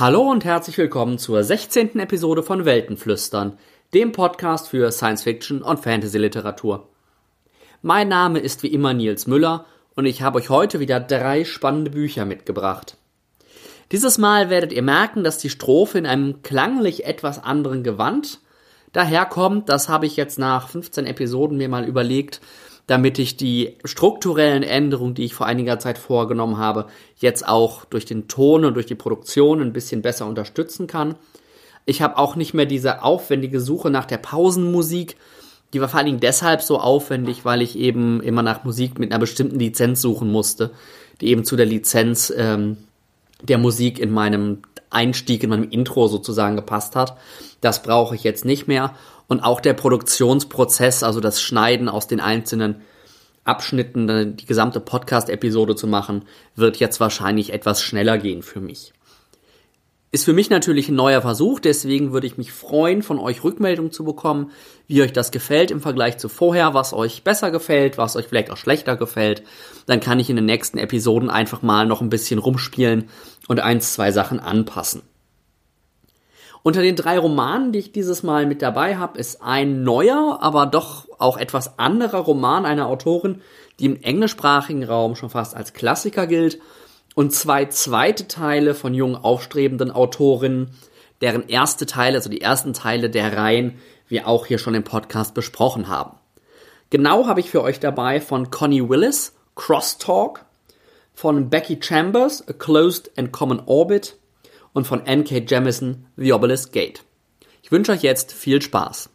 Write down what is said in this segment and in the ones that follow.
Hallo und herzlich willkommen zur 16. Episode von Weltenflüstern, dem Podcast für Science Fiction und Fantasy Literatur. Mein Name ist wie immer Nils Müller und ich habe euch heute wieder drei spannende Bücher mitgebracht. Dieses Mal werdet ihr merken, dass die Strophe in einem klanglich etwas anderen Gewand daherkommt. Das habe ich jetzt nach 15 Episoden mir mal überlegt, damit ich die strukturellen Änderungen, die ich vor einiger Zeit vorgenommen habe, jetzt auch durch den Ton und durch die Produktion ein bisschen besser unterstützen kann. Ich habe auch nicht mehr diese aufwendige Suche nach der Pausenmusik. Die war vor allen Dingen deshalb so aufwendig, weil ich eben immer nach Musik mit einer bestimmten Lizenz suchen musste, die eben zu der Lizenz ähm, der Musik in meinem Einstieg, in meinem Intro sozusagen gepasst hat. Das brauche ich jetzt nicht mehr. Und auch der Produktionsprozess, also das Schneiden aus den einzelnen Abschnitten, die gesamte Podcast-Episode zu machen, wird jetzt wahrscheinlich etwas schneller gehen für mich. Ist für mich natürlich ein neuer Versuch, deswegen würde ich mich freuen, von euch Rückmeldung zu bekommen, wie euch das gefällt im Vergleich zu vorher, was euch besser gefällt, was euch vielleicht auch schlechter gefällt. Dann kann ich in den nächsten Episoden einfach mal noch ein bisschen rumspielen und eins, zwei Sachen anpassen. Unter den drei Romanen, die ich dieses Mal mit dabei habe, ist ein neuer, aber doch auch etwas anderer Roman einer Autorin, die im englischsprachigen Raum schon fast als Klassiker gilt, und zwei zweite Teile von jungen aufstrebenden Autorinnen, deren erste Teile, also die ersten Teile der Reihen, wir auch hier schon im Podcast besprochen haben. Genau habe ich für euch dabei von Connie Willis, Crosstalk, von Becky Chambers, A Closed and Common Orbit und von N.K. Jemisin The Obelisk Gate. Ich wünsche euch jetzt viel Spaß.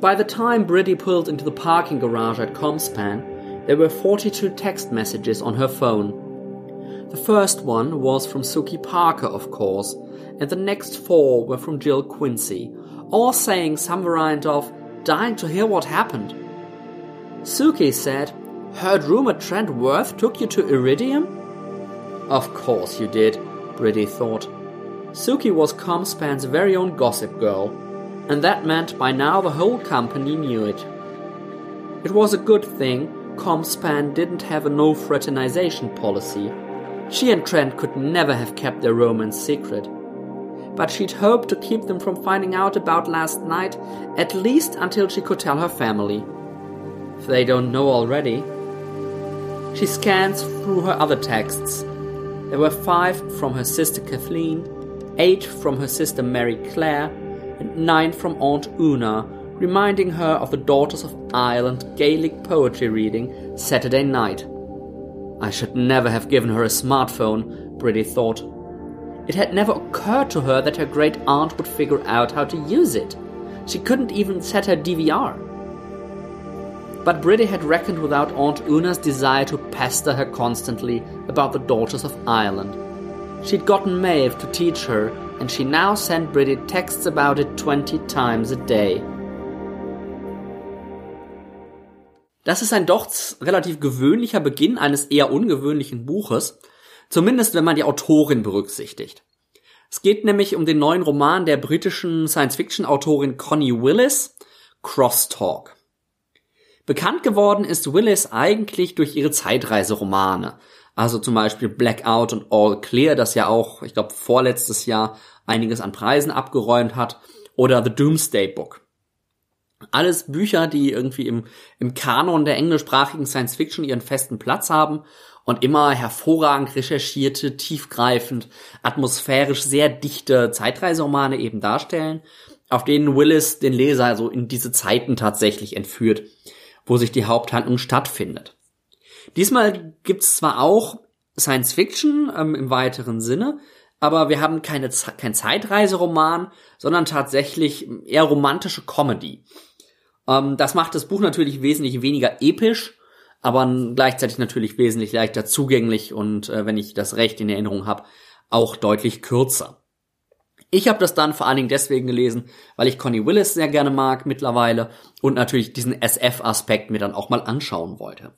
By the time Bridie pulled into the parking garage at Comspan, there were 42 text messages on her phone. The first one was from Suki Parker, of course, and the next four were from Jill Quincy, all saying some variant of, dying to hear what happened. Suki said, Heard rumor Trent Worth took you to Iridium? Of course you did, Bridie thought. Suki was Comspan's very own gossip girl, and that meant by now the whole company knew it. It was a good thing Comspan didn't have a no fraternization policy. She and Trent could never have kept their romance secret but she'd hoped to keep them from finding out about last night, at least until she could tell her family. If they don't know already. She scans through her other texts. There were five from her sister Kathleen, eight from her sister Mary Claire, and nine from Aunt Una, reminding her of the Daughters of Ireland Gaelic poetry reading Saturday night. I should never have given her a smartphone, Bridie thought. It had never occurred to her that her great aunt would figure out how to use it. She couldn't even set her DVR. But Bridie had reckoned without Aunt Una's desire to pester her constantly about the daughters of Ireland. She'd gotten Maeve to teach her, and she now sent Bridie texts about it 20 times a day. Das ist ein doch relativ gewöhnlicher Beginn eines eher ungewöhnlichen Buches. Zumindest wenn man die Autorin berücksichtigt. Es geht nämlich um den neuen Roman der britischen Science-Fiction-Autorin Connie Willis, Crosstalk. Bekannt geworden ist Willis eigentlich durch ihre Zeitreiseromane. Also zum Beispiel Blackout und All Clear, das ja auch, ich glaube, vorletztes Jahr einiges an Preisen abgeräumt hat. Oder The Doomsday Book. Alles Bücher, die irgendwie im, im Kanon der englischsprachigen Science Fiction ihren festen Platz haben und immer hervorragend recherchierte, tiefgreifend, atmosphärisch sehr dichte Zeitreiseromane eben darstellen, auf denen Willis den Leser so in diese Zeiten tatsächlich entführt, wo sich die Haupthandlung stattfindet. Diesmal gibt's zwar auch Science Fiction ähm, im weiteren Sinne, aber wir haben keine, kein Zeitreiseroman, sondern tatsächlich eher romantische Comedy. Ähm, das macht das Buch natürlich wesentlich weniger episch aber gleichzeitig natürlich wesentlich leichter zugänglich und äh, wenn ich das recht in Erinnerung habe, auch deutlich kürzer. Ich habe das dann vor allen Dingen deswegen gelesen, weil ich Connie Willis sehr gerne mag mittlerweile und natürlich diesen SF-Aspekt mir dann auch mal anschauen wollte.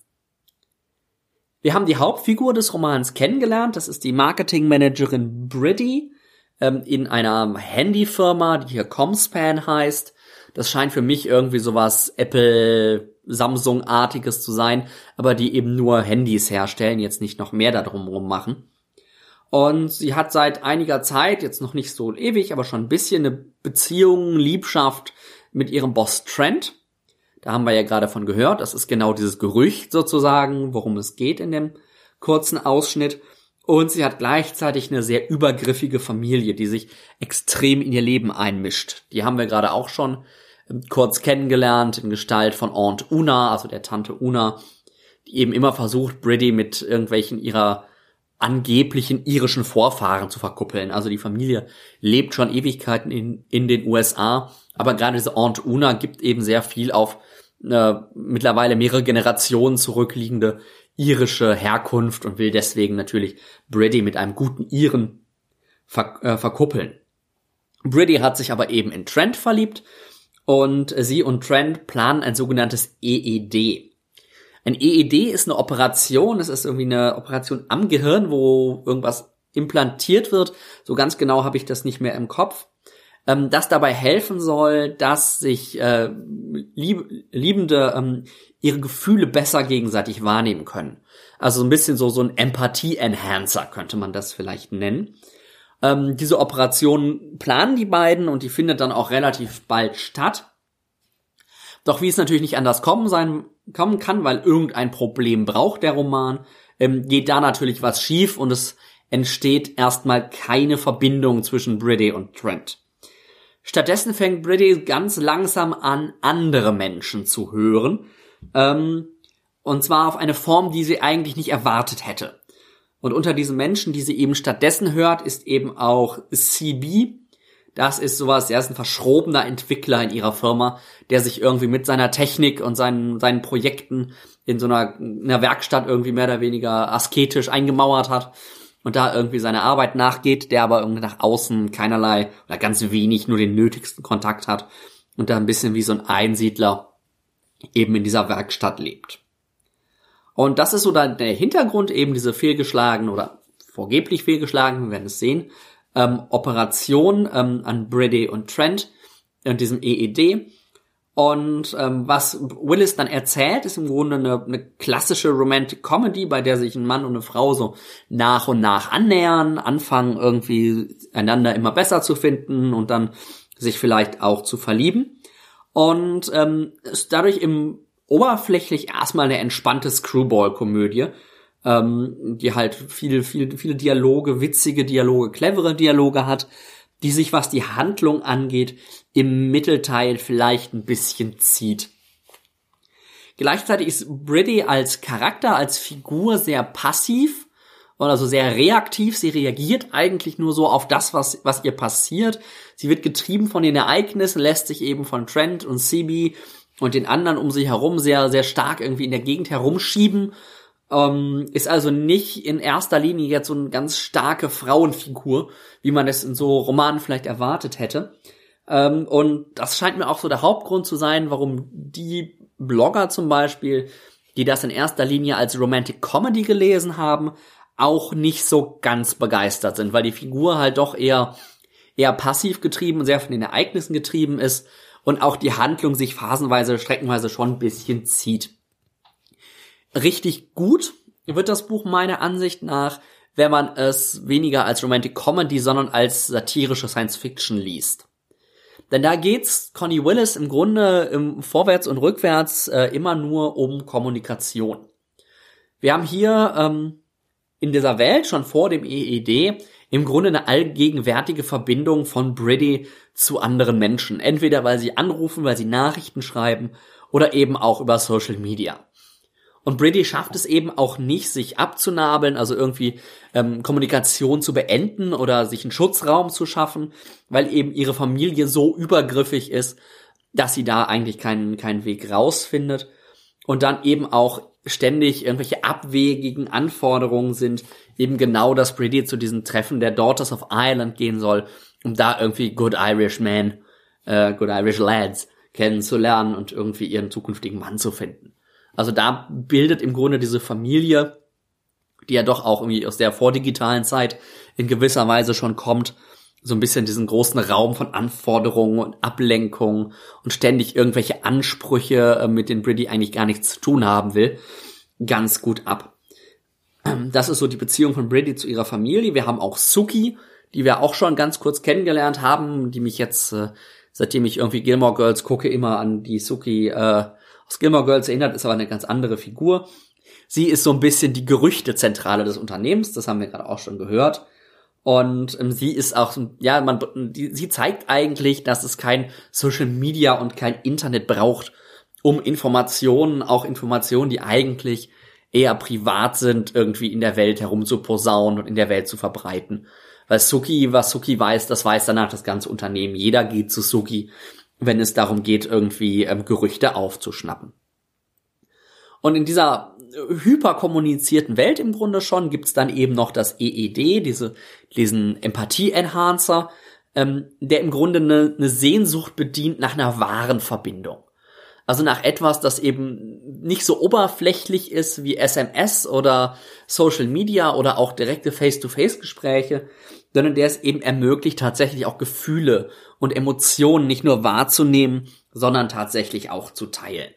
Wir haben die Hauptfigur des Romans kennengelernt, das ist die Marketingmanagerin Bridie, ähm, in einer Handyfirma, die hier Comspan heißt. Das scheint für mich irgendwie sowas Apple Samsung-artiges zu sein, aber die eben nur Handys herstellen, jetzt nicht noch mehr darum machen. Und sie hat seit einiger Zeit, jetzt noch nicht so ewig, aber schon ein bisschen eine Beziehung, Liebschaft mit ihrem Boss Trent. Da haben wir ja gerade von gehört. Das ist genau dieses Gerücht sozusagen, worum es geht in dem kurzen Ausschnitt. Und sie hat gleichzeitig eine sehr übergriffige Familie, die sich extrem in ihr Leben einmischt. Die haben wir gerade auch schon kurz kennengelernt in Gestalt von Aunt Una, also der Tante Una, die eben immer versucht, Briddy mit irgendwelchen ihrer angeblichen irischen Vorfahren zu verkuppeln. Also die Familie lebt schon Ewigkeiten in, in den USA, aber gerade diese Aunt Una gibt eben sehr viel auf äh, mittlerweile mehrere Generationen zurückliegende irische Herkunft und will deswegen natürlich Brady mit einem guten Iren ver äh, verkuppeln. Brady hat sich aber eben in Trent verliebt und sie und Trent planen ein sogenanntes EED. Ein EED ist eine Operation, es ist irgendwie eine Operation am Gehirn, wo irgendwas implantiert wird. So ganz genau habe ich das nicht mehr im Kopf. Ähm, das dabei helfen soll, dass sich äh, lieb Liebende ähm, ihre Gefühle besser gegenseitig wahrnehmen können. Also ein bisschen so, so ein Empathie-Enhancer könnte man das vielleicht nennen. Ähm, diese Operation planen die beiden und die findet dann auch relativ bald statt. Doch wie es natürlich nicht anders kommen sein kommen kann, weil irgendein Problem braucht der Roman, ähm, geht da natürlich was schief und es entsteht erstmal keine Verbindung zwischen Briddy und Trent. Stattdessen fängt Briddy ganz langsam an, andere Menschen zu hören. Ähm, und zwar auf eine Form, die sie eigentlich nicht erwartet hätte. Und unter diesen Menschen, die sie eben stattdessen hört, ist eben auch CB. Das ist sowas, er ist ein verschrobener Entwickler in ihrer Firma, der sich irgendwie mit seiner Technik und seinen, seinen Projekten in so einer, einer Werkstatt irgendwie mehr oder weniger asketisch eingemauert hat und da irgendwie seine Arbeit nachgeht, der aber irgendwie nach außen keinerlei oder ganz wenig nur den nötigsten Kontakt hat und da ein bisschen wie so ein Einsiedler eben in dieser Werkstatt lebt. Und das ist so dann der Hintergrund, eben diese fehlgeschlagene oder vorgeblich fehlgeschlagene, wir werden es sehen, ähm, Operation ähm, an Brady und Trent und diesem EED. Und ähm, was Willis dann erzählt, ist im Grunde eine, eine klassische Romantic Comedy, bei der sich ein Mann und eine Frau so nach und nach annähern, anfangen irgendwie einander immer besser zu finden und dann sich vielleicht auch zu verlieben. Und ähm, ist dadurch im oberflächlich erstmal eine entspannte Screwball-Komödie, ähm, die halt viele, viele, viele Dialoge, witzige Dialoge, clevere Dialoge hat, die sich, was die Handlung angeht, im Mittelteil vielleicht ein bisschen zieht. Gleichzeitig ist Briddy als Charakter, als Figur sehr passiv und also sehr reaktiv. Sie reagiert eigentlich nur so auf das, was, was ihr passiert. Sie wird getrieben von den Ereignissen, lässt sich eben von Trent und Sibi und den anderen um sich herum sehr, sehr stark irgendwie in der Gegend herumschieben. Ähm, ist also nicht in erster Linie jetzt so eine ganz starke Frauenfigur, wie man es in so Romanen vielleicht erwartet hätte. Ähm, und das scheint mir auch so der Hauptgrund zu sein, warum die Blogger zum Beispiel, die das in erster Linie als Romantic Comedy gelesen haben, auch nicht so ganz begeistert sind, weil die Figur halt doch eher eher passiv getrieben und sehr von den Ereignissen getrieben ist und auch die Handlung sich phasenweise, streckenweise schon ein bisschen zieht. Richtig gut wird das Buch meiner Ansicht nach, wenn man es weniger als Romantic Comedy, sondern als satirische Science Fiction liest. Denn da geht's Connie Willis im Grunde im Vorwärts und Rückwärts äh, immer nur um Kommunikation. Wir haben hier ähm, in dieser Welt schon vor dem EED im Grunde eine allgegenwärtige Verbindung von Briddy zu anderen Menschen. Entweder weil sie anrufen, weil sie Nachrichten schreiben oder eben auch über Social Media. Und Briddy schafft es eben auch nicht, sich abzunabeln, also irgendwie ähm, Kommunikation zu beenden oder sich einen Schutzraum zu schaffen, weil eben ihre Familie so übergriffig ist, dass sie da eigentlich keinen, keinen Weg rausfindet. Und dann eben auch ständig irgendwelche abwegigen Anforderungen sind, eben genau, dass Brady zu diesen Treffen der Daughters of Ireland gehen soll, um da irgendwie Good Irish Men, äh, Good Irish Lads kennenzulernen und irgendwie ihren zukünftigen Mann zu finden. Also da bildet im Grunde diese Familie, die ja doch auch irgendwie aus der vordigitalen Zeit in gewisser Weise schon kommt, so ein bisschen diesen großen Raum von Anforderungen und Ablenkungen und ständig irgendwelche Ansprüche, äh, mit denen Briddy eigentlich gar nichts zu tun haben will, ganz gut ab. Ähm, das ist so die Beziehung von Briddy zu ihrer Familie. Wir haben auch Suki, die wir auch schon ganz kurz kennengelernt haben, die mich jetzt, äh, seitdem ich irgendwie Gilmore Girls gucke, immer an die Suki äh, aus Gilmore Girls erinnert, ist aber eine ganz andere Figur. Sie ist so ein bisschen die Gerüchtezentrale des Unternehmens, das haben wir gerade auch schon gehört. Und ähm, sie ist auch, ja, man, die, sie zeigt eigentlich, dass es kein Social Media und kein Internet braucht, um Informationen, auch Informationen, die eigentlich eher privat sind, irgendwie in der Welt herumzuposaunen und in der Welt zu verbreiten. Weil Suki, was Suki weiß, das weiß danach das ganze Unternehmen. Jeder geht zu Suki, wenn es darum geht, irgendwie ähm, Gerüchte aufzuschnappen. Und in dieser hyperkommunizierten Welt im Grunde schon gibt's dann eben noch das EED, diese, diesen Empathie-Enhancer, ähm, der im Grunde eine, eine Sehnsucht bedient nach einer wahren Verbindung. Also nach etwas, das eben nicht so oberflächlich ist wie SMS oder Social Media oder auch direkte Face-to-Face-Gespräche, sondern der es eben ermöglicht, tatsächlich auch Gefühle und Emotionen nicht nur wahrzunehmen, sondern tatsächlich auch zu teilen.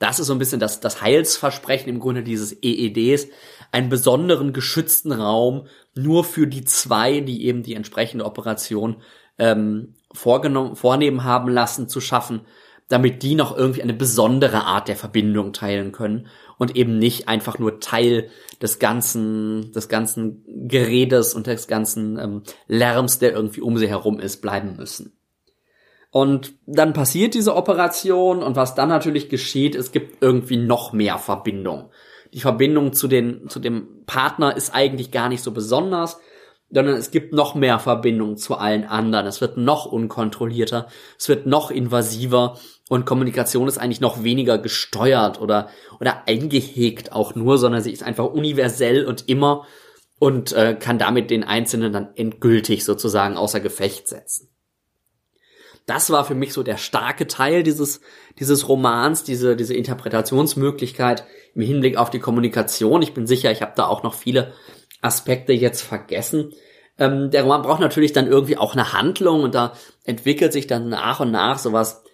Das ist so ein bisschen das, das Heilsversprechen im Grunde dieses EEDs, einen besonderen geschützten Raum nur für die zwei, die eben die entsprechende Operation ähm, vorgenommen, vornehmen haben lassen, zu schaffen, damit die noch irgendwie eine besondere Art der Verbindung teilen können und eben nicht einfach nur Teil des ganzen, des ganzen Geredes und des ganzen ähm, Lärms, der irgendwie um sie herum ist, bleiben müssen. Und dann passiert diese Operation und was dann natürlich geschieht, es gibt irgendwie noch mehr Verbindung. Die Verbindung zu den, zu dem Partner ist eigentlich gar nicht so besonders, sondern es gibt noch mehr Verbindung zu allen anderen. Es wird noch unkontrollierter, es wird noch invasiver und Kommunikation ist eigentlich noch weniger gesteuert oder, oder eingehegt auch nur, sondern sie ist einfach universell und immer und äh, kann damit den Einzelnen dann endgültig sozusagen außer Gefecht setzen das war für mich so der starke Teil dieses, dieses Romans, diese, diese Interpretationsmöglichkeit im Hinblick auf die Kommunikation. Ich bin sicher, ich habe da auch noch viele Aspekte jetzt vergessen. Ähm, der Roman braucht natürlich dann irgendwie auch eine Handlung und da entwickelt sich dann nach und nach sowas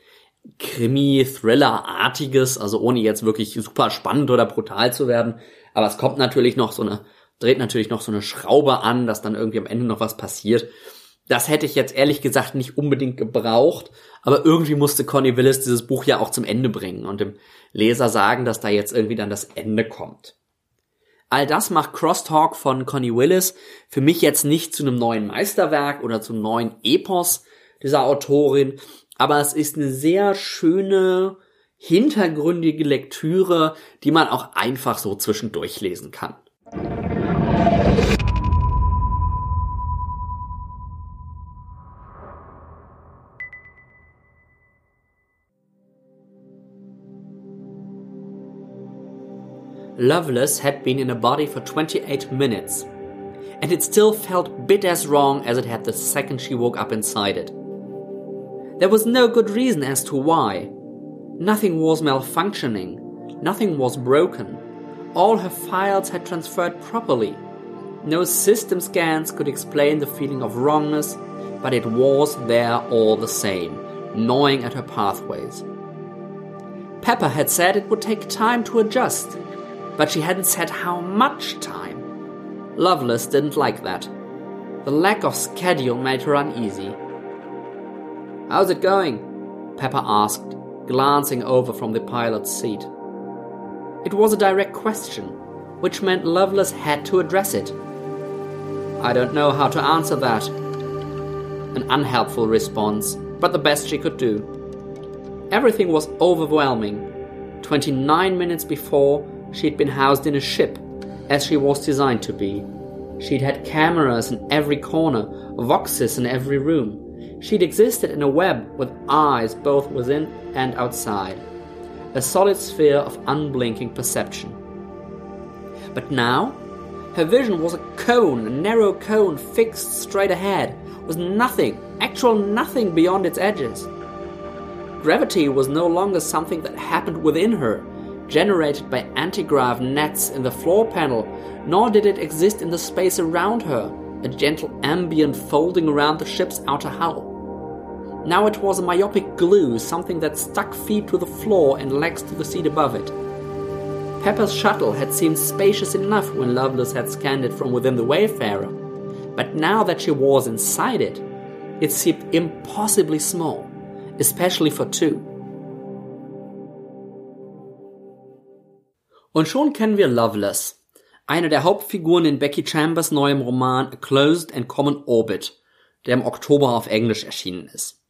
Krimi-Thriller-artiges, also ohne jetzt wirklich super spannend oder brutal zu werden. Aber es kommt natürlich noch so eine, dreht natürlich noch so eine Schraube an, dass dann irgendwie am Ende noch was passiert. Das hätte ich jetzt ehrlich gesagt nicht unbedingt gebraucht, aber irgendwie musste Connie Willis dieses Buch ja auch zum Ende bringen und dem Leser sagen, dass da jetzt irgendwie dann das Ende kommt. All das macht Crosstalk von Connie Willis für mich jetzt nicht zu einem neuen Meisterwerk oder zum neuen Epos dieser Autorin, aber es ist eine sehr schöne, hintergründige Lektüre, die man auch einfach so zwischendurch lesen kann. Loveless had been in a body for 28 minutes, and it still felt bit as wrong as it had the second she woke up inside it. There was no good reason as to why. Nothing was malfunctioning, nothing was broken. All her files had transferred properly. No system scans could explain the feeling of wrongness, but it was there all the same, gnawing at her pathways. Pepper had said it would take time to adjust, but she hadn't said how much time. Lovelace didn't like that. The lack of schedule made her uneasy. How's it going? Pepper asked, glancing over from the pilot's seat. It was a direct question, which meant Lovelace had to address it. I don't know how to answer that. An unhelpful response, but the best she could do. Everything was overwhelming. Twenty nine minutes before, She'd been housed in a ship, as she was designed to be. She'd had cameras in every corner, voxes in every room. She'd existed in a web with eyes both within and outside, a solid sphere of unblinking perception. But now, her vision was a cone, a narrow cone fixed straight ahead, with nothing, actual nothing beyond its edges. Gravity was no longer something that happened within her, generated by antigrav nets in the floor panel, nor did it exist in the space around her. a gentle ambient folding around the ship's outer hull. Now it was a myopic glue, something that stuck feet to the floor and legs to the seat above it. Pepper's shuttle had seemed spacious enough when Lovelace had scanned it from within the Wayfarer, but now that she was inside it, it seemed impossibly small, especially for two. Und schon kennen wir Lovelace, eine der Hauptfiguren in Becky Chambers neuem Roman A Closed and Common Orbit, der im Oktober auf Englisch erschienen ist.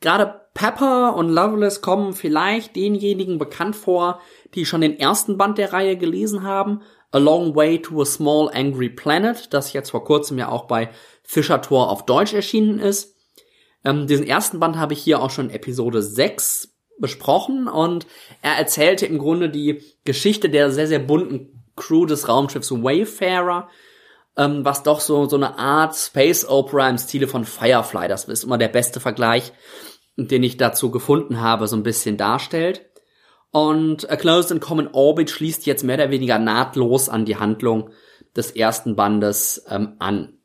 Gerade Pepper und Lovelace kommen vielleicht denjenigen bekannt vor, die schon den ersten Band der Reihe gelesen haben, A Long Way to a Small Angry Planet, das jetzt vor kurzem ja auch bei Fischer Tor auf Deutsch erschienen ist. Ähm, diesen ersten Band habe ich hier auch schon Episode 6 besprochen und er erzählte im Grunde die Geschichte der sehr, sehr bunten Crew des Raumschiffs Wayfarer, ähm, was doch so, so eine Art Space Opera im Stile von Firefly, das ist immer der beste Vergleich, den ich dazu gefunden habe, so ein bisschen darstellt. Und A Closed and Common Orbit schließt jetzt mehr oder weniger nahtlos an die Handlung des ersten Bandes ähm, an.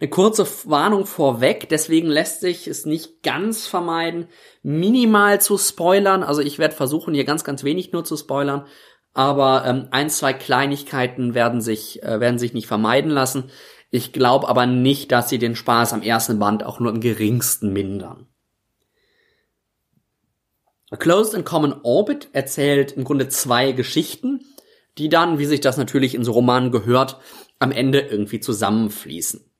Eine kurze Warnung vorweg, deswegen lässt sich es nicht ganz vermeiden, minimal zu spoilern. Also ich werde versuchen, hier ganz, ganz wenig nur zu spoilern, aber ähm, ein, zwei Kleinigkeiten werden sich, äh, werden sich nicht vermeiden lassen. Ich glaube aber nicht, dass sie den Spaß am ersten Band auch nur im geringsten mindern. A Closed and Common Orbit erzählt im Grunde zwei Geschichten, die dann, wie sich das natürlich in so Romanen gehört, am Ende irgendwie zusammenfließen.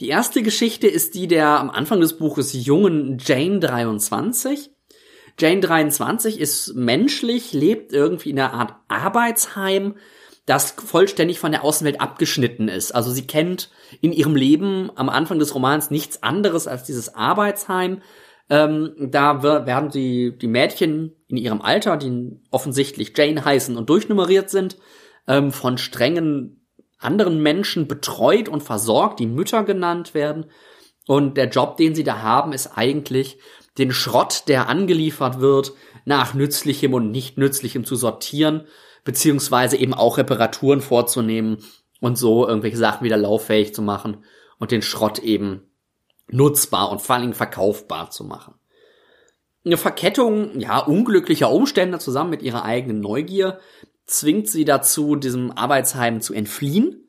Die erste Geschichte ist die der am Anfang des Buches jungen Jane 23. Jane 23 ist menschlich, lebt irgendwie in einer Art Arbeitsheim, das vollständig von der Außenwelt abgeschnitten ist. Also sie kennt in ihrem Leben am Anfang des Romans nichts anderes als dieses Arbeitsheim. Ähm, da werden die, die Mädchen in ihrem Alter, die offensichtlich Jane heißen und durchnummeriert sind, ähm, von strengen anderen Menschen betreut und versorgt, die Mütter genannt werden. Und der Job, den sie da haben, ist eigentlich den Schrott, der angeliefert wird, nach nützlichem und nicht nützlichem zu sortieren, beziehungsweise eben auch Reparaturen vorzunehmen und so irgendwelche Sachen wieder lauffähig zu machen und den Schrott eben nutzbar und vor allem verkaufbar zu machen. Eine Verkettung, ja, unglücklicher Umstände zusammen mit ihrer eigenen Neugier zwingt sie dazu, diesem Arbeitsheim zu entfliehen.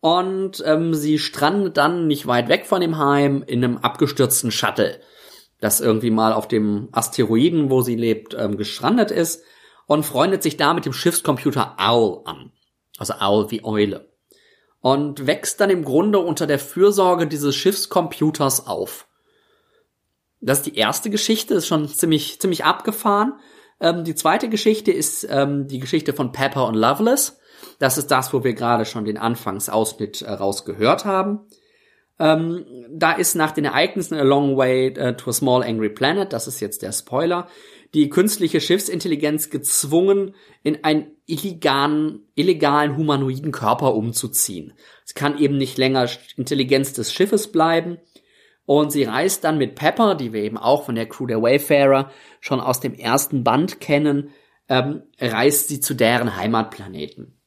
Und ähm, sie strandet dann nicht weit weg von dem Heim in einem abgestürzten Shuttle, das irgendwie mal auf dem Asteroiden, wo sie lebt, ähm, gestrandet ist und freundet sich da mit dem Schiffscomputer Owl an. Also Owl wie Eule. Und wächst dann im Grunde unter der Fürsorge dieses Schiffscomputers auf. Das ist die erste Geschichte, ist schon ziemlich, ziemlich abgefahren. Ähm, die zweite Geschichte ist ähm, die Geschichte von Pepper und Loveless. Das ist das, wo wir gerade schon den Anfangsausschnitt äh, rausgehört haben. Ähm, da ist nach den Ereignissen A Long Way uh, to a Small Angry Planet, das ist jetzt der Spoiler, die künstliche Schiffsintelligenz gezwungen, in einen illegalen, illegalen humanoiden Körper umzuziehen. Es kann eben nicht länger Intelligenz des Schiffes bleiben und sie reist dann mit Pepper, die wir eben auch von der Crew der Wayfarer schon aus dem ersten Band kennen, ähm, reist sie zu deren Heimatplaneten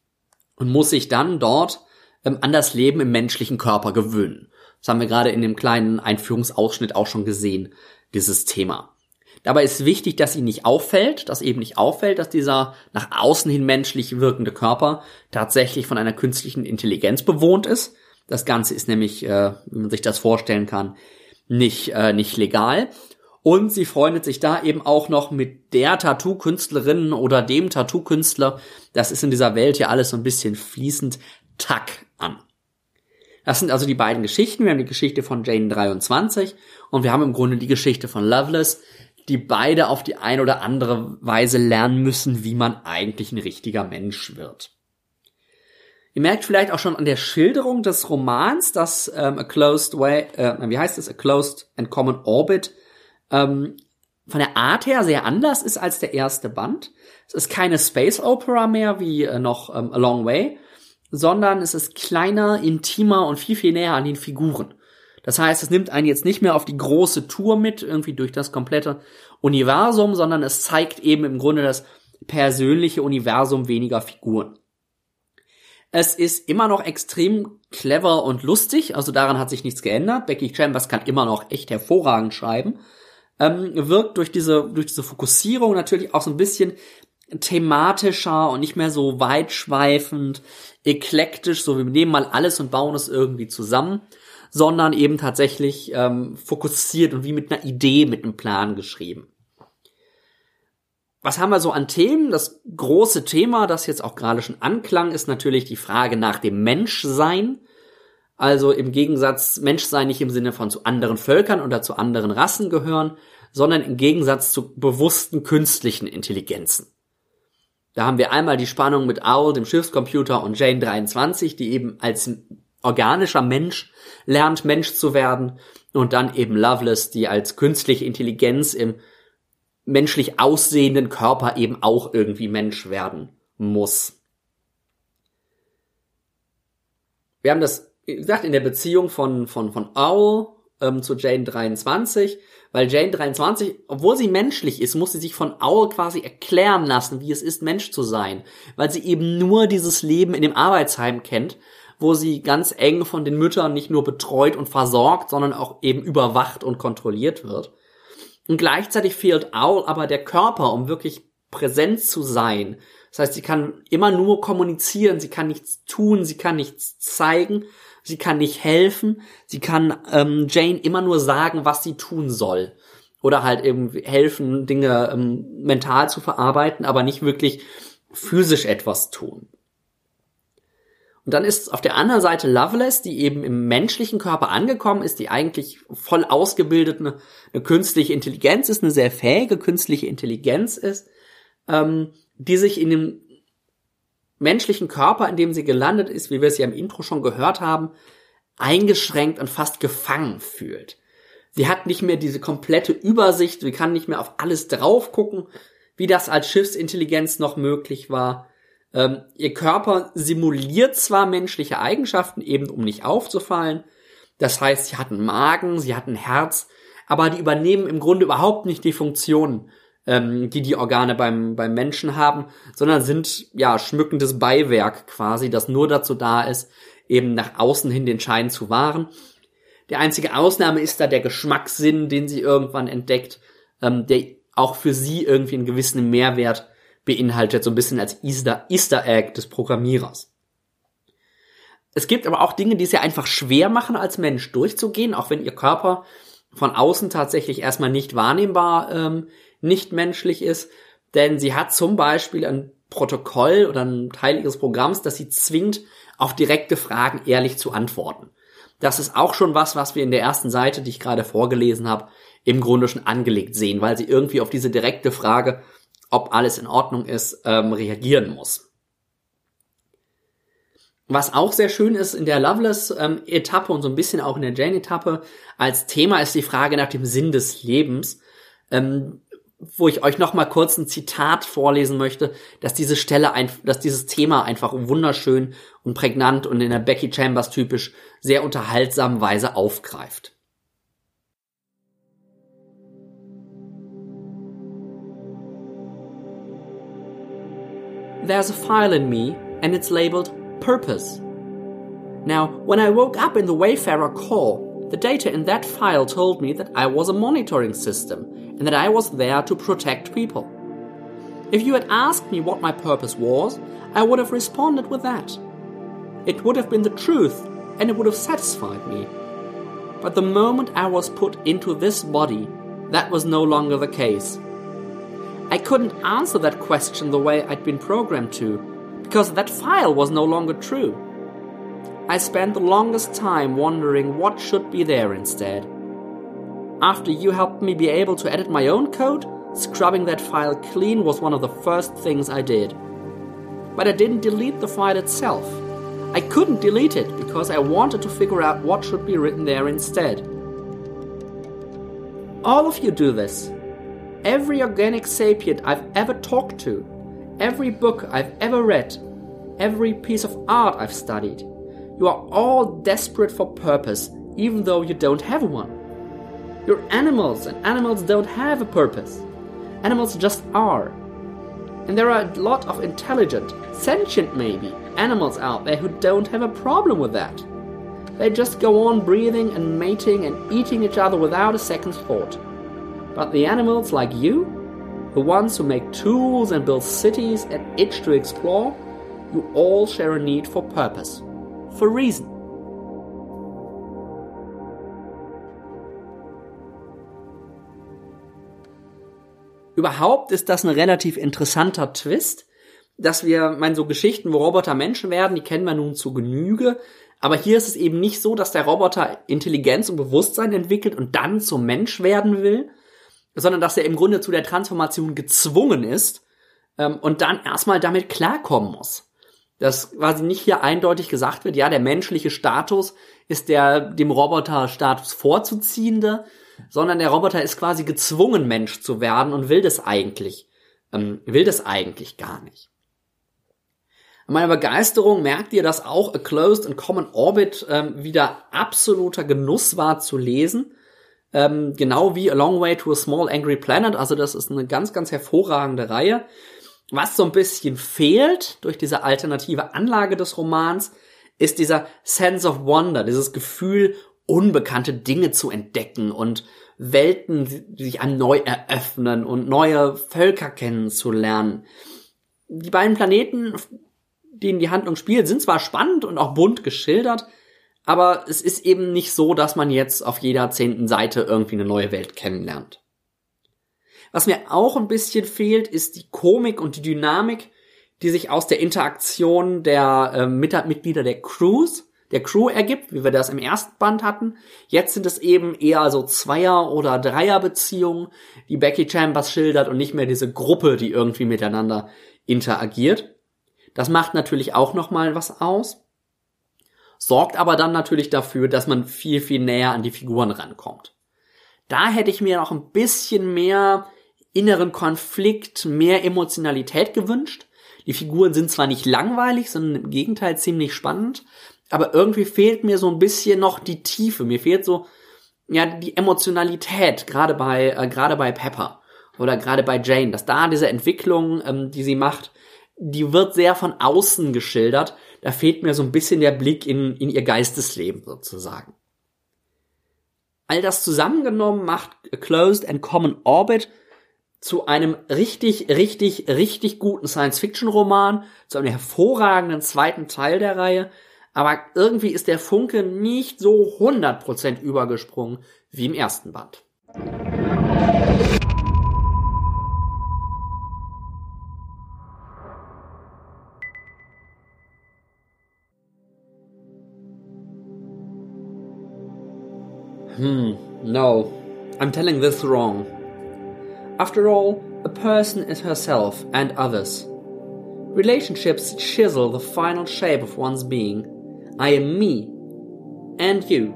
und muss sich dann dort ähm, an das Leben im menschlichen Körper gewöhnen. Das haben wir gerade in dem kleinen Einführungsausschnitt auch schon gesehen, dieses Thema. Dabei ist wichtig, dass ihnen nicht auffällt, dass eben nicht auffällt, dass dieser nach außen hin menschlich wirkende Körper tatsächlich von einer künstlichen Intelligenz bewohnt ist, das Ganze ist nämlich, äh, wie man sich das vorstellen kann, nicht, äh, nicht legal. Und sie freundet sich da eben auch noch mit der Tattoo-Künstlerin oder dem Tattoo-Künstler, das ist in dieser Welt ja alles so ein bisschen fließend, Tack an. Das sind also die beiden Geschichten. Wir haben die Geschichte von Jane 23 und wir haben im Grunde die Geschichte von Loveless, die beide auf die eine oder andere Weise lernen müssen, wie man eigentlich ein richtiger Mensch wird. Ihr merkt vielleicht auch schon an der Schilderung des Romans, dass ähm, A Closed Way, äh, wie heißt es, A Closed and Common Orbit ähm, von der Art her sehr anders ist als der erste Band. Es ist keine Space Opera mehr wie äh, noch ähm, A Long Way, sondern es ist kleiner, intimer und viel, viel näher an den Figuren. Das heißt, es nimmt einen jetzt nicht mehr auf die große Tour mit, irgendwie durch das komplette Universum, sondern es zeigt eben im Grunde das persönliche Universum weniger Figuren. Es ist immer noch extrem clever und lustig, also daran hat sich nichts geändert. Becky Chambers kann immer noch echt hervorragend schreiben. Ähm, wirkt durch diese, durch diese Fokussierung natürlich auch so ein bisschen thematischer und nicht mehr so weitschweifend, eklektisch, so wir nehmen mal alles und bauen es irgendwie zusammen, sondern eben tatsächlich ähm, fokussiert und wie mit einer Idee, mit einem Plan geschrieben. Was haben wir so an Themen? Das große Thema, das jetzt auch gerade schon anklang, ist natürlich die Frage nach dem Menschsein. Also im Gegensatz Menschsein nicht im Sinne von zu anderen Völkern oder zu anderen Rassen gehören, sondern im Gegensatz zu bewussten künstlichen Intelligenzen. Da haben wir einmal die Spannung mit Owl, dem Schiffscomputer, und Jane 23, die eben als organischer Mensch lernt, Mensch zu werden. Und dann eben Loveless, die als künstliche Intelligenz im menschlich aussehenden Körper eben auch irgendwie Mensch werden muss. Wir haben das, wie gesagt, in der Beziehung von, von, von Owl ähm, zu Jane 23, weil Jane 23, obwohl sie menschlich ist, muss sie sich von Owl quasi erklären lassen, wie es ist, Mensch zu sein, weil sie eben nur dieses Leben in dem Arbeitsheim kennt, wo sie ganz eng von den Müttern nicht nur betreut und versorgt, sondern auch eben überwacht und kontrolliert wird. Und gleichzeitig fehlt Owl aber der Körper, um wirklich präsent zu sein. Das heißt, sie kann immer nur kommunizieren, sie kann nichts tun, sie kann nichts zeigen, sie kann nicht helfen, sie kann ähm, Jane immer nur sagen, was sie tun soll. Oder halt eben helfen, Dinge ähm, mental zu verarbeiten, aber nicht wirklich physisch etwas tun. Und dann ist auf der anderen Seite Loveless, die eben im menschlichen Körper angekommen ist, die eigentlich voll ausgebildet eine, eine künstliche Intelligenz ist, eine sehr fähige künstliche Intelligenz ist, ähm, die sich in dem menschlichen Körper, in dem sie gelandet ist, wie wir es ja im Intro schon gehört haben, eingeschränkt und fast gefangen fühlt. Sie hat nicht mehr diese komplette Übersicht, sie kann nicht mehr auf alles drauf gucken, wie das als Schiffsintelligenz noch möglich war. Ähm, ihr Körper simuliert zwar menschliche Eigenschaften, eben um nicht aufzufallen. Das heißt, sie hat einen Magen, sie hat ein Herz, aber die übernehmen im Grunde überhaupt nicht die Funktionen, ähm, die die Organe beim, beim Menschen haben, sondern sind ja schmückendes Beiwerk quasi, das nur dazu da ist, eben nach außen hin den Schein zu wahren. Die einzige Ausnahme ist da der Geschmackssinn, den sie irgendwann entdeckt, ähm, der auch für sie irgendwie einen gewissen Mehrwert beinhaltet, so ein bisschen als Easter, Easter Egg des Programmierers. Es gibt aber auch Dinge, die es ja einfach schwer machen, als Mensch durchzugehen, auch wenn ihr Körper von außen tatsächlich erstmal nicht wahrnehmbar ähm, nicht menschlich ist. Denn sie hat zum Beispiel ein Protokoll oder ein Teil ihres Programms, das sie zwingt, auf direkte Fragen ehrlich zu antworten. Das ist auch schon was, was wir in der ersten Seite, die ich gerade vorgelesen habe, im Grunde schon angelegt sehen, weil sie irgendwie auf diese direkte Frage ob alles in Ordnung ist, ähm, reagieren muss. Was auch sehr schön ist in der Loveless-Etappe ähm, und so ein bisschen auch in der Jane-Etappe als Thema ist die Frage nach dem Sinn des Lebens, ähm, wo ich euch noch mal kurz ein Zitat vorlesen möchte, dass diese Stelle, ein, dass dieses Thema einfach wunderschön und prägnant und in der Becky Chambers typisch sehr unterhaltsamen Weise aufgreift. There's a file in me and it's labeled Purpose. Now, when I woke up in the Wayfarer call, the data in that file told me that I was a monitoring system and that I was there to protect people. If you had asked me what my purpose was, I would have responded with that. It would have been the truth and it would have satisfied me. But the moment I was put into this body, that was no longer the case. I couldn't answer that question the way I'd been programmed to, because that file was no longer true. I spent the longest time wondering what should be there instead. After you helped me be able to edit my own code, scrubbing that file clean was one of the first things I did. But I didn't delete the file itself. I couldn't delete it because I wanted to figure out what should be written there instead. All of you do this, every organic sapient I've ever talked to, every book I've ever read, every piece of art I've studied. You are all desperate for purpose, even though you don't have one. You're animals, and animals don't have a purpose. Animals just are. And there are a lot of intelligent, sentient maybe, animals out there who don't have a problem with that. They just go on breathing and mating and eating each other without a second's thought. But the animals like you, the ones who make tools and build cities and itch to explore, you all share a need for purpose, for reason. Überhaupt ist das ein relativ interessanter Twist, dass wir, meinen so Geschichten, wo Roboter Menschen werden, die kennen wir nun zu Genüge. Aber hier ist es eben nicht so, dass der Roboter Intelligenz und Bewusstsein entwickelt und dann zum Mensch werden will, sondern dass er im Grunde zu der Transformation gezwungen ist ähm, und dann erstmal damit klarkommen muss. Dass quasi nicht hier eindeutig gesagt wird, ja, der menschliche Status ist der dem Roboter-Status vorzuziehende, sondern der Roboter ist quasi gezwungen, Mensch zu werden und will das eigentlich, ähm, will das eigentlich gar nicht. An meiner Begeisterung merkt ihr, dass auch A Closed and Common Orbit ähm, wieder absoluter Genuss war zu lesen. Ähm, genau wie A Long Way to a Small Angry Planet. Also das ist eine ganz, ganz hervorragende Reihe. Was so ein bisschen fehlt durch diese alternative Anlage des Romans, ist dieser Sense of Wonder, dieses Gefühl, unbekannte Dinge zu entdecken und Welten sich einem neu eröffnen und neue Völker kennenzulernen. Die beiden Planeten, denen die Handlung spielt, sind zwar spannend und auch bunt geschildert, aber es ist eben nicht so, dass man jetzt auf jeder zehnten Seite irgendwie eine neue Welt kennenlernt. Was mir auch ein bisschen fehlt, ist die Komik und die Dynamik, die sich aus der Interaktion der äh, Mitglieder der Crews der Crew ergibt, wie wir das im ersten Band hatten. Jetzt sind es eben eher so Zweier- oder Dreierbeziehungen, die Becky Chambers schildert und nicht mehr diese Gruppe, die irgendwie miteinander interagiert. Das macht natürlich auch nochmal was aus. Sorgt aber dann natürlich dafür, dass man viel, viel näher an die Figuren rankommt. Da hätte ich mir noch ein bisschen mehr inneren Konflikt, mehr Emotionalität gewünscht. Die Figuren sind zwar nicht langweilig, sondern im Gegenteil ziemlich spannend, aber irgendwie fehlt mir so ein bisschen noch die Tiefe. Mir fehlt so ja die Emotionalität, gerade bei äh, gerade bei Pepper oder gerade bei Jane, dass da diese Entwicklung, ähm, die sie macht, die wird sehr von außen geschildert. Da fehlt mir so ein bisschen der Blick in, in ihr Geistesleben sozusagen. All das zusammengenommen macht Closed and Common Orbit zu einem richtig, richtig, richtig guten Science-Fiction-Roman, zu einem hervorragenden zweiten Teil der Reihe, aber irgendwie ist der Funke nicht so 100% übergesprungen wie im ersten Band. Hmm, no. I'm telling this wrong. After all, a person is herself and others. Relationships chisel the final shape of one's being I am me and you.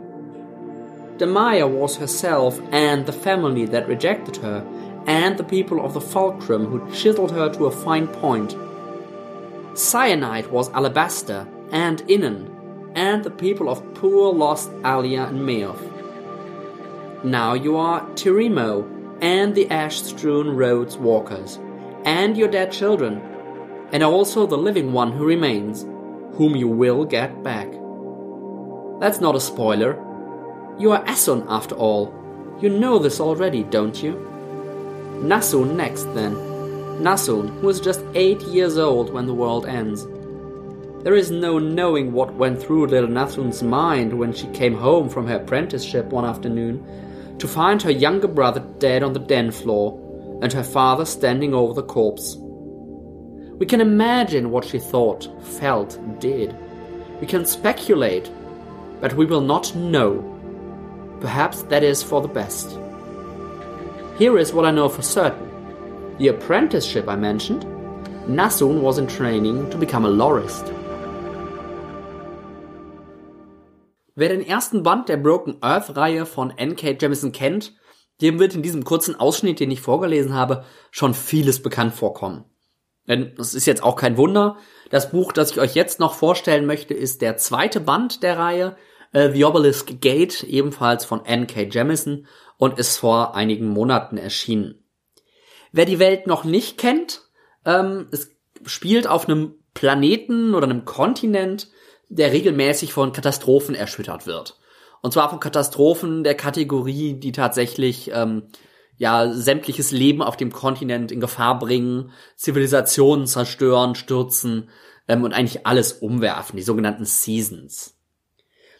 Demaya was herself and the family that rejected her, and the people of the fulcrum who chiseled her to a fine point. Cyanide was Alabaster and Inan, and the people of poor lost Alia and Meoth. Now you are Tirimo and the ash strewn roads walkers, and your dead children, and also the living one who remains whom you will get back. That's not a spoiler. You are Asun after all. You know this already, don't you? Nasun next then. Nasun, who is just eight years old when the world ends. There is no knowing what went through little Nasun's mind when she came home from her apprenticeship one afternoon to find her younger brother dead on the den floor and her father standing over the corpse. We can imagine what she thought, felt, did. We can speculate, but we will not know. Perhaps that is for the best. Here is what I know for certain. The apprenticeship I mentioned, Nasun was in training to become a lorist. Wer den ersten Band der Broken Earth-Reihe von N.K. Jemisin kennt, dem wird in diesem kurzen Ausschnitt, den ich vorgelesen habe, schon vieles bekannt vorkommen. Denn das ist jetzt auch kein Wunder. Das Buch, das ich euch jetzt noch vorstellen möchte, ist der zweite Band der Reihe, äh, The Obelisk Gate, ebenfalls von N.K. Jemison und ist vor einigen Monaten erschienen. Wer die Welt noch nicht kennt, Ähm, es spielt auf einem Planeten oder einem Kontinent, der regelmäßig von Katastrophen erschüttert wird. Und zwar von Katastrophen der Kategorie, die tatsächlich ähm, ja sämtliches Leben auf dem Kontinent in Gefahr bringen, Zivilisationen zerstören, stürzen ähm, und eigentlich alles umwerfen, die sogenannten Seasons.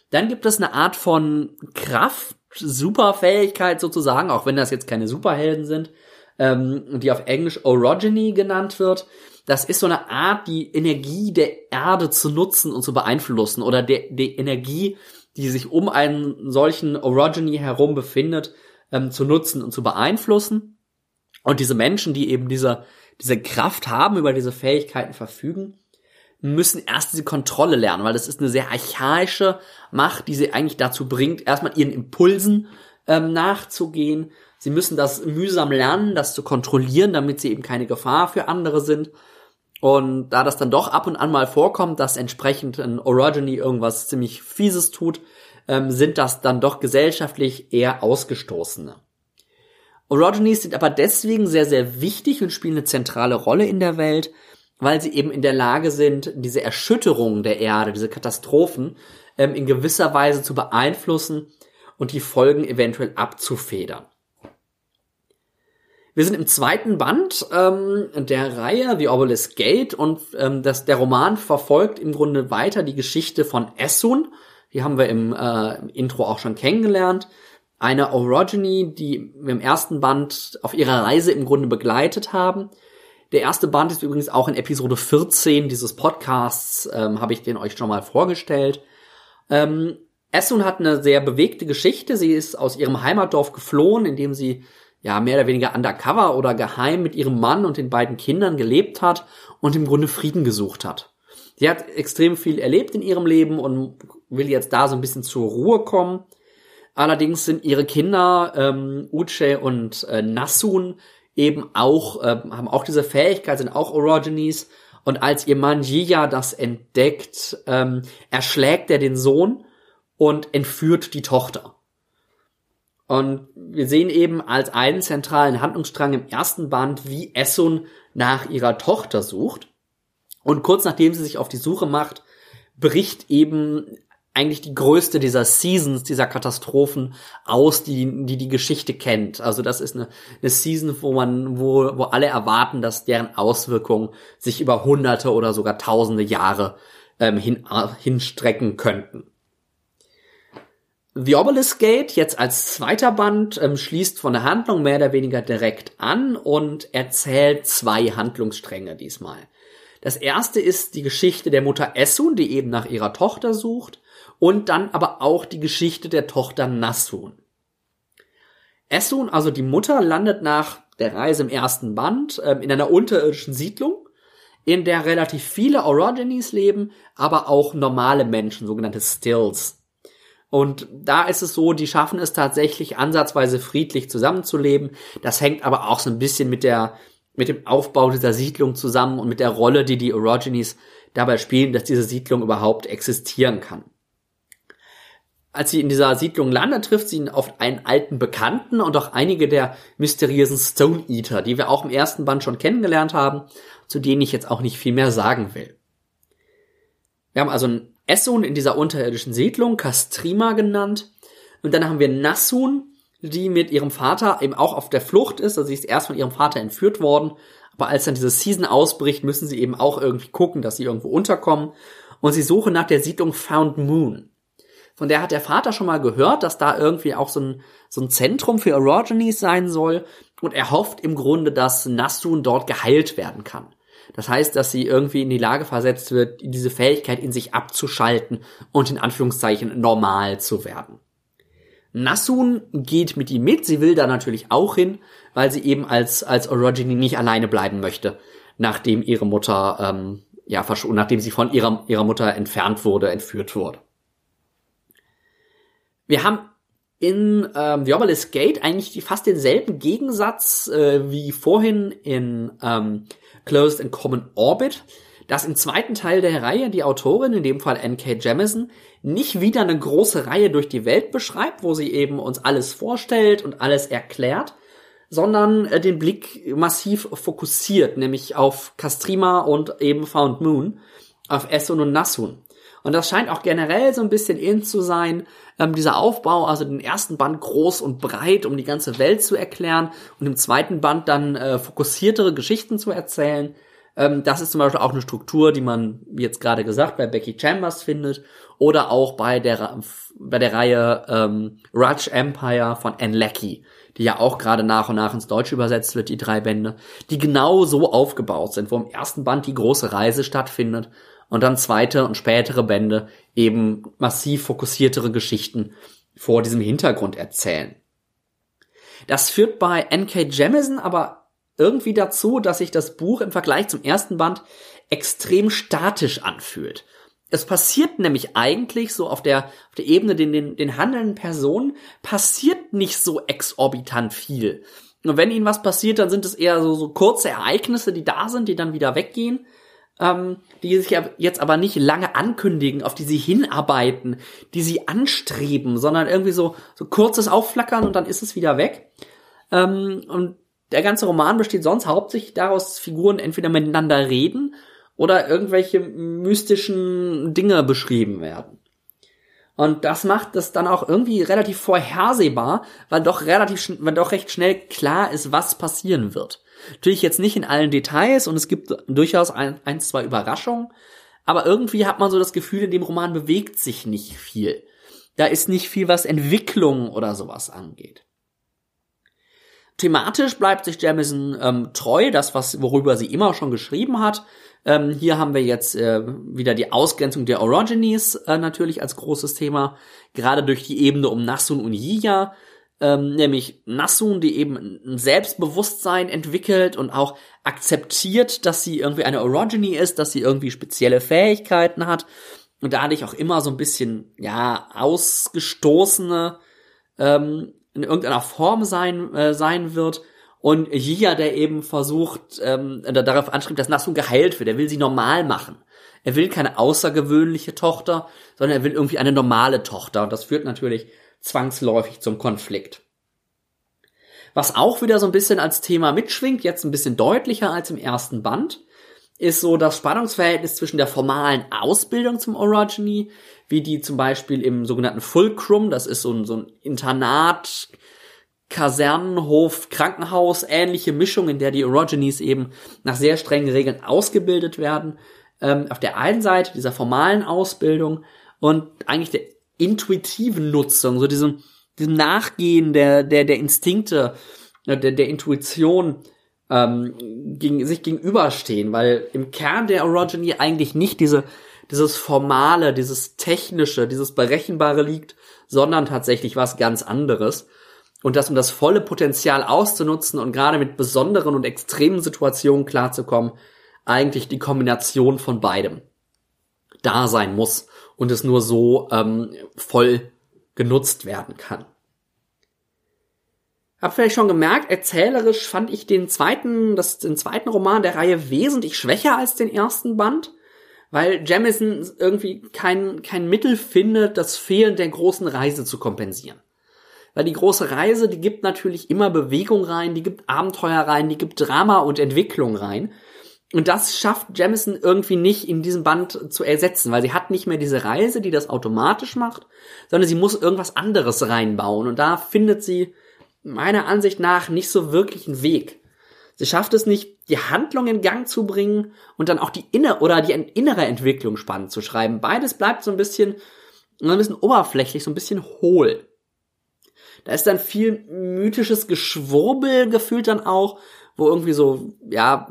Dann gibt es eine Art von Kraft, Superfähigkeit sozusagen, auch wenn das jetzt keine Superhelden sind, ähm, die auf Englisch Orogeny genannt wird. Das ist so eine Art, die Energie der Erde zu nutzen und zu beeinflussen oder der, die Energie, die sich um einen solchen Orogeny herum befindet, ähm, zu nutzen und zu beeinflussen. Und diese Menschen, die eben diese, diese Kraft haben, über diese Fähigkeiten verfügen, müssen erst diese Kontrolle lernen, weil das ist eine sehr archaische Macht, die sie eigentlich dazu bringt, erstmal ihren Impulsen ähm, nachzugehen. Sie müssen das mühsam lernen, das zu kontrollieren, damit sie eben keine Gefahr für andere sind. Und da das dann doch ab und an mal vorkommt, dass entsprechend ein Orogeny irgendwas ziemlich Fieses tut, ähm, sind das dann doch gesellschaftlich eher Ausgestoßene. Orogenies sind aber deswegen sehr, sehr wichtig und spielen eine zentrale Rolle in der Welt, weil sie eben in der Lage sind, diese Erschütterungen der Erde, diese Katastrophen ähm, in gewisser Weise zu beeinflussen und die Folgen eventuell abzufedern. Wir sind im zweiten Band ähm, der Reihe The Obelisk Gate und ähm, das, der Roman verfolgt im Grunde weiter die Geschichte von Essun. Die haben wir im, äh, im Intro auch schon kennengelernt. Eine Orogeny, die wir im ersten Band auf ihrer Reise im Grunde begleitet haben der erste Band ist übrigens auch in Episode 14 dieses Podcasts, ähm, habe ich den euch schon mal vorgestellt. Ähm, Essun hat eine sehr bewegte Geschichte. Sie ist aus ihrem Heimatdorf geflohen, indem sie ja mehr oder weniger undercover oder geheim mit ihrem Mann und den beiden Kindern gelebt hat und im Grunde Frieden gesucht hat. Sie hat extrem viel erlebt in ihrem Leben und will jetzt da so ein bisschen zur Ruhe kommen. Allerdings sind ihre Kinder ähm, Uche und äh, Nassun eben auch, äh, haben auch diese Fähigkeit, sind auch Orogenies. Und als ihr Mann Jia das entdeckt, ähm, erschlägt er den Sohn und entführt die Tochter. Und wir sehen eben als einen zentralen Handlungsstrang im ersten Band, wie Essun nach ihrer Tochter sucht. Und kurz nachdem sie sich auf die Suche macht, bricht eben eigentlich die größte dieser Seasons, dieser Katastrophen aus, die die, die Geschichte kennt. Also das ist eine, eine Season, wo man, wo, wo alle erwarten, dass deren Auswirkungen sich über hunderte oder sogar tausende Jahre ähm, hin, äh, hinstrecken könnten. The Obelisk Gate, jetzt als zweiter Band, ähm, schließt von der Handlung mehr oder weniger direkt an und erzählt zwei Handlungsstränge diesmal. Das erste ist die Geschichte der Mutter Essun, die eben nach ihrer Tochter sucht und dann aber auch die Geschichte der Tochter Nassun. Essun, also die Mutter, landet nach der Reise im ersten Band äh, in einer unterirdischen Siedlung, in der relativ viele Orogenies leben, aber auch normale Menschen, sogenannte Stills. Und da ist es so, die schaffen es tatsächlich ansatzweise friedlich zusammenzuleben. Das hängt aber auch so ein bisschen mit der mit dem Aufbau dieser Siedlung zusammen und mit der Rolle, die die Orogenies dabei spielen, dass diese Siedlung überhaupt existieren kann als sie in dieser Siedlung landet, trifft sie auf einen alten Bekannten und auch einige der mysteriösen Stone Eater, die wir auch im ersten Band schon kennengelernt haben, zu denen ich jetzt auch nicht viel mehr sagen will. Wir haben also einen Essun in dieser unterirdischen Siedlung, Kastrima genannt, und dann haben wir Nassun, die mit ihrem Vater eben auch auf der Flucht ist, also sie ist erst von ihrem Vater entführt worden, aber als dann diese Season ausbricht, müssen sie eben auch irgendwie gucken, dass sie irgendwo unterkommen, und sie suchen nach der Siedlung Found Moon. Von der hat der Vater schon mal gehört, dass da irgendwie auch so ein, so ein Zentrum für Orogenies sein soll. Und er hofft im Grunde, dass Nassun dort geheilt werden kann. Das heißt, dass sie irgendwie in die Lage versetzt wird, diese Fähigkeit in sich abzuschalten und in Anführungszeichen normal zu werden. Nassun geht mit ihm mit, sie will da natürlich auch hin, weil sie eben als, als Orogeny nicht alleine bleiben möchte, nachdem ihre Mutter, ähm, ja, nachdem sie von ihrer, ihrer Mutter entfernt wurde, entführt wurde. Wir haben in ähm, The Obelisk Gate eigentlich die, fast denselben Gegensatz äh, wie vorhin in ähm, Closed and Common Orbit, dass im zweiten Teil der Reihe die Autorin, in dem Fall N.K. Jemisin, nicht wieder eine große Reihe durch die Welt beschreibt, wo sie eben uns alles vorstellt und alles erklärt, sondern äh, den Blick massiv fokussiert, nämlich auf Kastrima und eben Found Moon, auf Essun und Nassun. Und das scheint auch generell so ein bisschen in zu sein, ähm, dieser Aufbau, also den ersten Band groß und breit, um die ganze Welt zu erklären und im zweiten Band dann äh, fokussiertere Geschichten zu erzählen. Ähm, das ist zum Beispiel auch eine Struktur, die man, wie jetzt gerade gesagt, bei Becky Chambers findet oder auch bei der, bei der Reihe ähm, Raj Empire von Anne Leckie, die ja auch gerade nach und nach ins Deutsche übersetzt wird, die drei Bände, die genau so aufgebaut sind, wo im ersten Band die große Reise stattfindet und dann zweite und spätere Bände eben massiv fokussiertere Geschichten vor diesem Hintergrund erzählen. Das führt bei N.K. Jemison aber irgendwie dazu, dass sich das Buch im Vergleich zum ersten Band extrem statisch anfühlt. Es passiert nämlich eigentlich so auf der, auf der Ebene den, den, den handelnden Personen passiert nicht so exorbitant viel. Und wenn ihnen was passiert, dann sind es eher so, so kurze Ereignisse, die da sind, die dann wieder weggehen ähm, die sich jetzt aber nicht lange ankündigen, auf die sie hinarbeiten, die sie anstreben, sondern irgendwie so, so kurzes Aufflackern und dann ist es wieder weg. Ähm, und der ganze Roman besteht sonst hauptsächlich daraus, dass Figuren entweder miteinander reden oder irgendwelche mystischen Dinge beschrieben werden. Und das macht es dann auch irgendwie relativ vorhersehbar, weil doch relativ, weil doch recht schnell klar ist, was passieren wird. Natürlich jetzt nicht in allen Details und es gibt durchaus ein, ein, zwei Überraschungen, aber irgendwie hat man so das Gefühl, in dem Roman bewegt sich nicht viel. Da ist nicht viel, was Entwicklung oder sowas angeht. Thematisch bleibt sich Jamison ähm, treu, das, was, worüber sie immer schon geschrieben hat. Ähm, hier haben wir jetzt äh, wieder die Ausgrenzung der Orogenies äh, natürlich als großes Thema, gerade durch die Ebene um Nassun und Yiya ähm, nämlich Nassun, die eben ein Selbstbewusstsein entwickelt und auch akzeptiert, dass sie irgendwie eine Orogeny ist, dass sie irgendwie spezielle Fähigkeiten hat und dadurch auch immer so ein bisschen, ja, ausgestoßene ähm, in irgendeiner Form sein, äh, sein wird. Und Jia, der eben versucht, ähm, darauf anstrebt, dass Nassun geheilt wird. Er will sie normal machen. Er will keine außergewöhnliche Tochter, sondern er will irgendwie eine normale Tochter. Und das führt natürlich zwangsläufig zum Konflikt. Was auch wieder so ein bisschen als Thema mitschwingt, jetzt ein bisschen deutlicher als im ersten Band, ist so das Spannungsverhältnis zwischen der formalen Ausbildung zum Orogeny, wie die zum Beispiel im sogenannten Fulcrum, das ist so ein, so ein Internat, Kasernenhof, Krankenhaus, ähnliche Mischung, in der die Orogenies eben nach sehr strengen Regeln ausgebildet werden. Ähm, auf der einen Seite dieser formalen Ausbildung und eigentlich der intuitiven Nutzung, so diesem, diesem Nachgehen der, der, der Instinkte, der, der Intuition ähm, gegen, sich gegenüberstehen, weil im Kern der Orogeny eigentlich nicht diese, dieses Formale, dieses Technische, dieses Berechenbare liegt, sondern tatsächlich was ganz anderes. Und das, um das volle Potenzial auszunutzen und gerade mit besonderen und extremen Situationen klarzukommen, eigentlich die Kombination von beidem da sein muss und es nur so ähm, voll genutzt werden kann. Hab vielleicht schon gemerkt, erzählerisch fand ich den zweiten, das, den zweiten Roman der Reihe wesentlich schwächer als den ersten Band, weil Jamison irgendwie kein, kein Mittel findet, das Fehlen der großen Reise zu kompensieren. Weil die große Reise, die gibt natürlich immer Bewegung rein, die gibt Abenteuer rein, die gibt Drama und Entwicklung rein. Und das schafft Jamison irgendwie nicht in diesem Band zu ersetzen, weil sie hat nicht mehr diese Reise, die das automatisch macht, sondern sie muss irgendwas anderes reinbauen. Und da findet sie meiner Ansicht nach nicht so wirklich einen Weg. Sie schafft es nicht, die Handlung in Gang zu bringen und dann auch die innere oder die innere Entwicklung spannend zu schreiben. Beides bleibt so ein bisschen, so ein bisschen oberflächlich, so ein bisschen hohl. Da ist dann viel mythisches Geschwurbel gefühlt dann auch, wo irgendwie so, ja,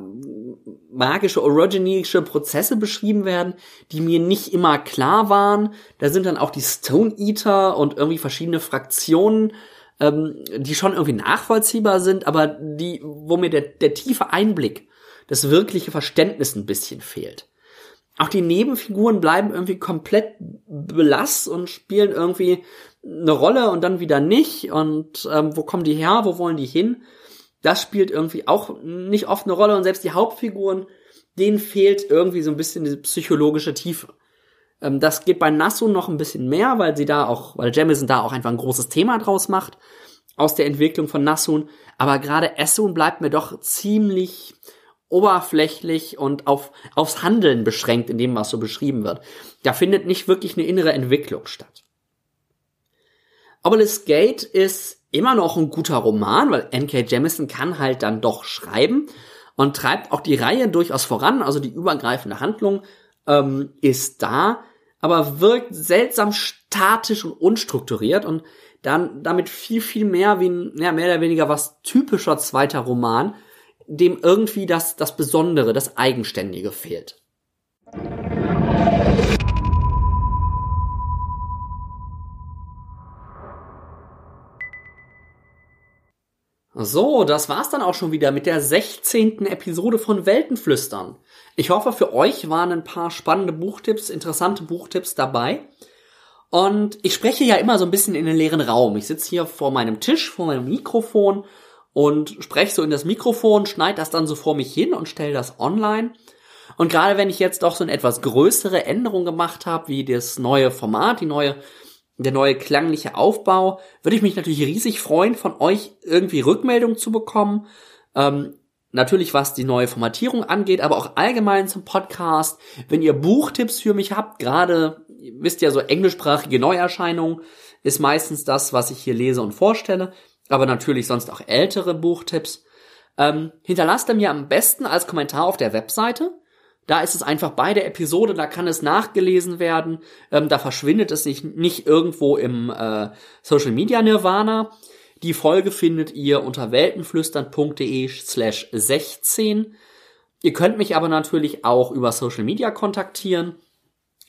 magische, orogenische Prozesse beschrieben werden, die mir nicht immer klar waren. Da sind dann auch die Stone Eater und irgendwie verschiedene Fraktionen, ähm, die schon irgendwie nachvollziehbar sind, aber die, wo mir der, der tiefe Einblick, das wirkliche Verständnis ein bisschen fehlt. Auch die Nebenfiguren bleiben irgendwie komplett belast und spielen irgendwie eine Rolle und dann wieder nicht. Und ähm, wo kommen die her? Wo wollen die hin? Das spielt irgendwie auch nicht oft eine Rolle und selbst die Hauptfiguren, denen fehlt irgendwie so ein bisschen diese psychologische Tiefe. Ähm, das geht bei Nasu noch ein bisschen mehr, weil sie da auch, weil Jamison da auch einfach ein großes Thema draus macht. aus der Entwicklung von Nassun, aber gerade Essun bleibt mir doch ziemlich oberflächlich und auf, aufs Handeln beschränkt in dem, was so beschrieben wird. Da findet nicht wirklich eine innere Entwicklung statt. Obelisk Gate ist immer noch ein guter Roman, weil N.K. Jemisin kann halt dann doch schreiben und treibt auch die Reihe durchaus voran, also die übergreifende Handlung ähm, ist da, aber wirkt seltsam statisch und unstrukturiert und dann damit viel, viel mehr wie ein, ja, mehr oder weniger was typischer zweiter Roman, dem irgendwie das, das Besondere, das Eigenständige fehlt. So, das war's dann auch schon wieder mit der 16. Episode von Weltenflüstern. Ich hoffe, für euch waren ein paar spannende Buchtipps, interessante Buchtipps dabei. Und ich spreche ja immer so ein bisschen in den leeren Raum. Ich sitze hier vor meinem Tisch, vor meinem Mikrofon und spreche so in das Mikrofon, schneide das dann so vor mich hin und stelle das online. Und gerade wenn ich jetzt doch so eine etwas größere Änderung gemacht habe, wie das neue Format, die neue, der neue klangliche Aufbau, würde ich mich natürlich riesig freuen, von euch irgendwie Rückmeldung zu bekommen. Ähm, natürlich was die neue Formatierung angeht, aber auch allgemein zum Podcast. Wenn ihr Buchtipps für mich habt, gerade, wisst ihr, so englischsprachige Neuerscheinungen ist meistens das, was ich hier lese und vorstelle, aber natürlich sonst auch ältere Buchtipps. Ähm, hinterlasst er mir am besten als Kommentar auf der Webseite. Da ist es einfach bei der Episode, da kann es nachgelesen werden, ähm, da verschwindet es nicht, nicht irgendwo im äh, Social Media Nirvana. Die Folge findet ihr unter weltenflüstern.de slash 16. Ihr könnt mich aber natürlich auch über Social Media kontaktieren.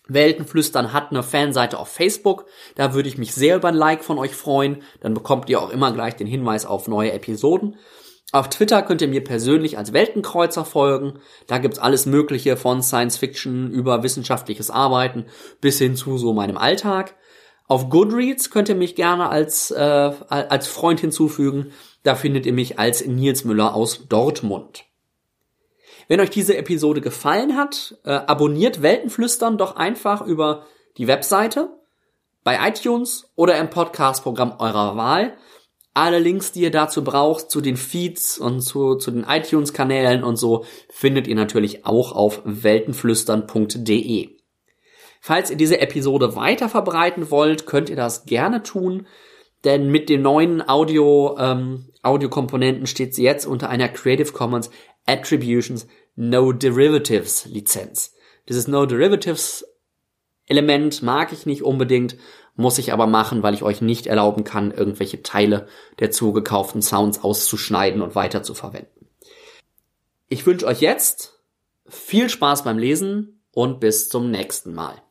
Weltenflüstern hat eine Fanseite auf Facebook. Da würde ich mich sehr über ein Like von euch freuen. Dann bekommt ihr auch immer gleich den Hinweis auf neue Episoden. Auf Twitter könnt ihr mir persönlich als Weltenkreuzer folgen. Da gibt's alles Mögliche von Science Fiction über wissenschaftliches Arbeiten bis hin zu so meinem Alltag. Auf Goodreads könnt ihr mich gerne als, äh, als Freund hinzufügen. Da findet ihr mich als Nils Müller aus Dortmund. Wenn euch diese Episode gefallen hat, äh, abonniert Weltenflüstern doch einfach über die Webseite, bei iTunes oder im Podcast-Programm eurer Wahl. Alle Links, die ihr dazu braucht, zu den Feeds und zu, zu den iTunes-Kanälen und so, findet ihr natürlich auch auf weltenflüstern.de. Falls ihr diese Episode weiter verbreiten wollt, könnt ihr das gerne tun, denn mit den neuen Audio, ähm, Audiokomponenten steht sie jetzt unter einer Creative Commons Attributions No Derivatives Lizenz. Dieses No Derivatives Element mag ich nicht unbedingt, muss ich aber machen, weil ich euch nicht erlauben kann, irgendwelche Teile der zugekauften Sounds auszuschneiden und weiter zu verwenden. Ich wünsche euch jetzt viel Spaß beim Lesen und bis zum nächsten Mal.